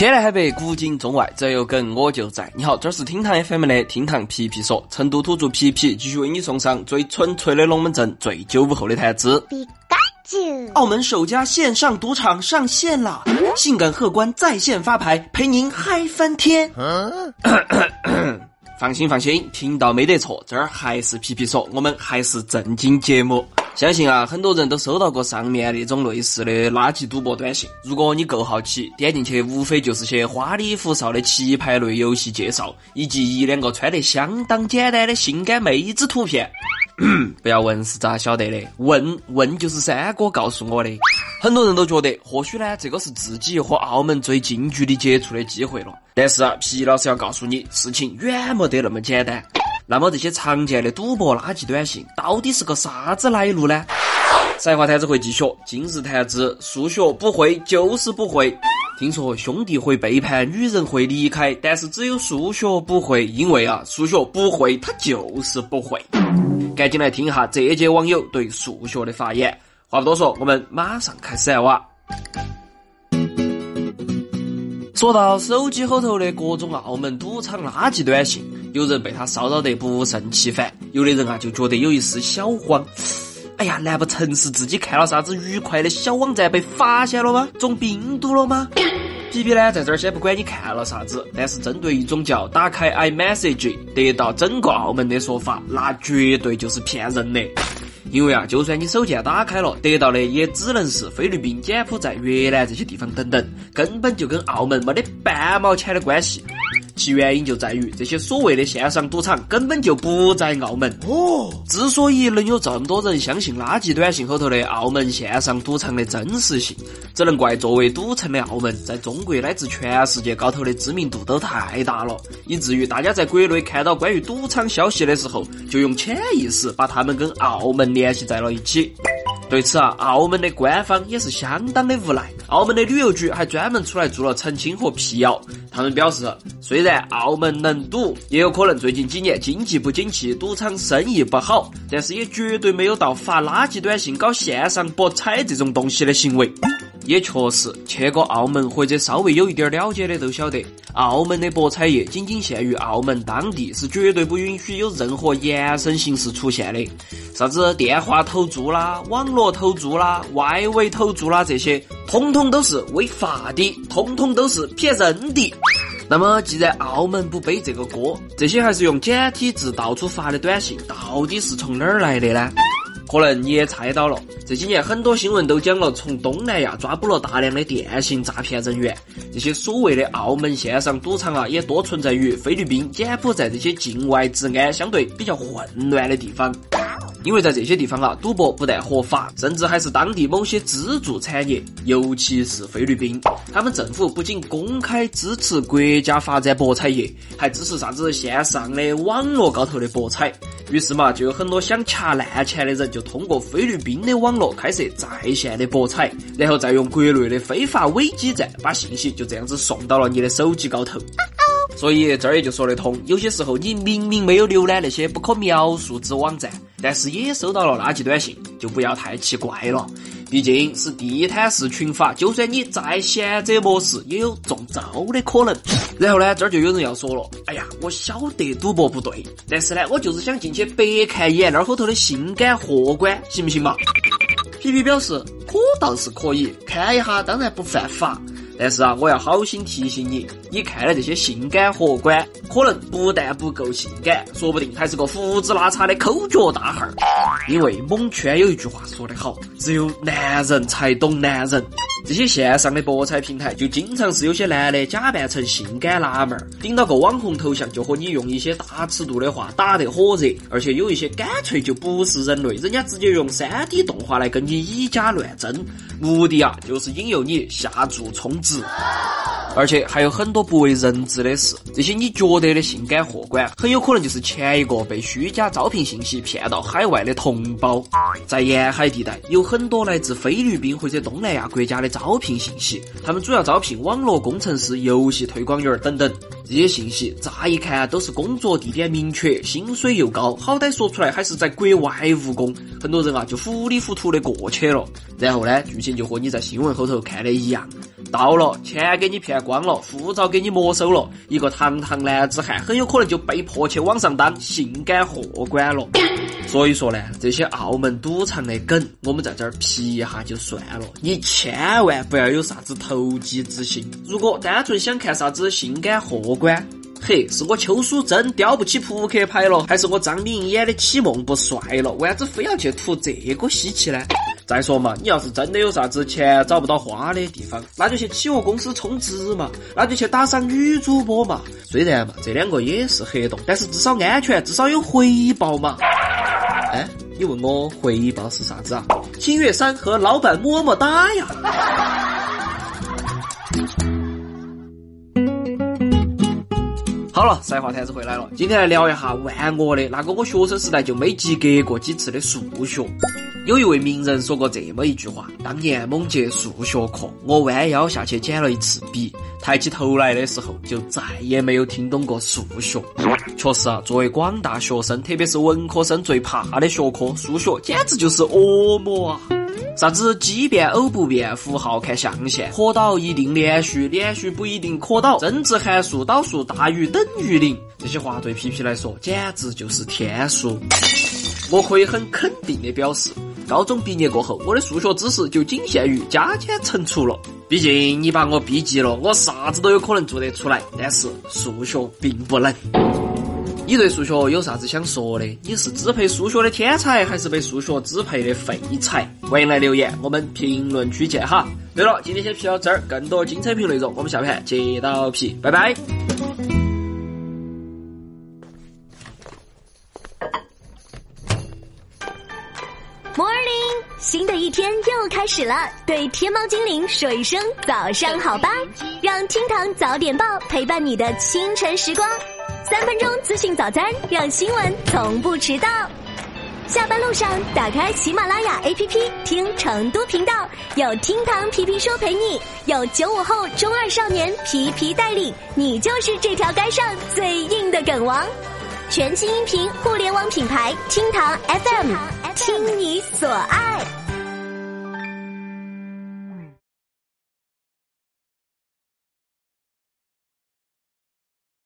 天南海北，古今中外，只要有梗我就在。你好，这是厅堂 FM 的厅堂皮皮说，成都土著皮皮继续为你送上最纯粹的龙门阵，最九五后的谈资。澳门首家线上赌场上线了，性感荷官在线发牌，陪您嗨翻天。放心放心，频道没得错，这儿还是皮皮说，我们还是正经节目。相信啊，很多人都收到过上面那种类似的垃圾赌博短信。如果你够好奇，点进去无非就是些花里胡哨的棋牌类游戏介绍，以及一两个穿得相当简单的性感妹子图片。不要问是咋晓得的，问问就是三哥告诉我的。很多人都觉得，或许呢，这个是自己和澳门最近距离接触的机会了。但是啊，皮老师要告诉你，事情远没得那么简单。那么这些常见的赌博垃圾短信到底是个啥子来路呢？才华谈子会继续，今日谈资：数学不会就是不会。听说兄弟会背叛，女人会离开，但是只有数学不会，因为啊，数学不会，它就是不会。赶紧来听一下这届网友对数学的发言。话不多说，我们马上开始来哇。说到手机后头的各种澳门赌场垃圾短信。有人被他骚扰得不胜其烦，有的人啊就觉得有一丝小慌。哎呀，难不成是自己看了啥子愉快的小网站被发现了吗？中病毒了吗？皮皮呢，在这儿先不管你看了啥子，但是针对一种叫打开 iMessage 得到整个澳门的说法，那绝对就是骗人的。因为啊，就算你手机打开了，得到的也只能是菲律宾、柬埔寨、越南这些地方等等，根本就跟澳门没得半毛钱的关系。其原因就在于这些所谓的线上赌场根本就不在澳门哦。之所以能有这么多人相信垃圾短信后头的澳门线上赌场的真实性，只能怪作为赌城的澳门在中国乃至全世界高头的知名度都太大了，以至于大家在国内看到关于赌场消息的时候，就用潜意识把他们跟澳门联系在了一起。对此啊，澳门的官方也是相当的无奈。澳门的旅游局还专门出来做了澄清和辟谣。他们表示，虽然澳门能赌，也有可能最近几年经济不景气，赌场生意不好，但是也绝对没有到发垃圾短信、搞线上博彩这种东西的行为。也确实，去过澳门或者稍微有一点了解的都晓得，澳门的博彩业仅仅限于澳门当地，是绝对不允许有任何延伸形式出现的。啥子电话投注啦、网络投注啦、外围投注啦，这些通通都是违法的，通通都是骗人的。那么，既然澳门不背这个锅，这些还是用简体字到处发的短信，到底是从哪儿来的呢？可能你也猜到了，这几年很多新闻都讲了，从东南亚抓捕了大量的电信诈骗人员。这些所谓的澳门线上赌场啊，也多存在于菲律宾、柬埔寨这些境外治安相对比较混乱的地方。因为在这些地方啊，赌博不但合法，甚至还是当地某些支柱产业。尤其是菲律宾，他们政府不仅公开支持国家发展博彩业，还支持啥子线上的网络高头的博彩。于是嘛，就有很多想掐烂钱的人，就通过菲律宾的网络开设在线的博彩，然后再用国内的非法伪基站把信息就这样子送到了你的手机高头。所以这儿也就说得通，有些时候你明明没有浏览那些不可描述之网站，但是也收到了垃圾短信，就不要太奇怪了。毕竟是地摊式群发，就算你再贤者模式，也有中招的可能。然后呢，这儿就有人要说了，哎呀，我晓得赌博不对，但是呢，我就是想进去白看一眼那后头的性感荷官，行不行嘛？皮皮表示，可倒是可以看一下，当然不犯法。但是啊，我要好心提醒你，你看的这些性感荷官，可能不但不够性感，说不定还是个胡子拉碴的抠脚大汉儿。因为蒙圈有一句话说得好，只有男人才懂男人。这些线上的博彩平台，就经常是有些男的假扮成性感辣妹儿，顶到个网红头像，就和你用一些大尺度的话打得火热，而且有一些干脆就不是人类，人家直接用 3D 动画来跟你以假乱真，目的啊就是引诱你下注充值。而且还有很多不为人知的事，这些你觉得的性感货官，很有可能就是前一个被虚假招聘信息骗到海外的同胞。在沿海地带，有很多来自菲律宾或者东南亚国家的招聘信息，他们主要招聘网络工程师、游戏推广员等等。这些信息乍一看都是工作地点明确，薪水又高，好歹说出来还是在国外务工，很多人啊就糊里糊涂的过去了。然后呢，剧情就和你在新闻后头看的一样。到了，钱给你骗光了，护照给你没收了，一个堂堂男子汉很有可能就被迫去网上当性感货官了。所以说呢，这些澳门赌场的梗，我们在这儿皮一下就算了，你千万不要有啥子投机之心。如果单纯想看啥子性感货官，嘿，是我邱淑贞吊不起扑克牌了，还是我张敏演的启梦不帅了？为啥子非要去图这个稀奇呢？再说嘛，你要是真的有啥子钱找不到花的地方，那就去企鹅公司充值嘛，那就去打赏女主播嘛。虽然嘛，这两个也是黑洞，但是至少安全，至少有回报嘛。哎，你问我回报是啥子啊？星月山和老板么么哒呀！好了，赛话摊子回来了，今天来聊一下万恶的那个我学生时代就没及格过几次的数学。有一位名人说过这么一句话：当年某节数学课，我弯腰下去捡了一次笔，抬起头来的时候，就再也没有听懂过数学。确实啊，作为广大学生，特别是文科生最怕的学科，数学简直就是恶魔啊！啥子奇变、偶不变、符号看象限，可导一定连续，连续不一定可导，增值函数导数大于等于零，这些话对皮皮来说简直就是天书。我可以很肯定的表示，高中毕业过后，我的数学知识就仅限于加减乘除了。毕竟你把我逼急了，我啥子都有可能做得出来，但是数学并不能。你对数学有啥子想说的？你是支配数学的天才，还是被数学支配的废材？欢迎来留言，我们评论区见哈。对了，今天先皮到这儿，更多精彩评论内容，我们下盘接到皮，拜拜。Morning，新的一天又开始了，对天猫精灵说一声早上好吧，让厅堂早点报陪伴你的清晨时光。三分钟资讯早餐，让新闻从不迟到。下班路上打开喜马拉雅 APP 听成都频道，有厅堂皮皮说陪你，有九五后中二少年皮皮带领，你就是这条街上最硬的梗王。全新音频互联网品牌厅堂 FM，听你所爱。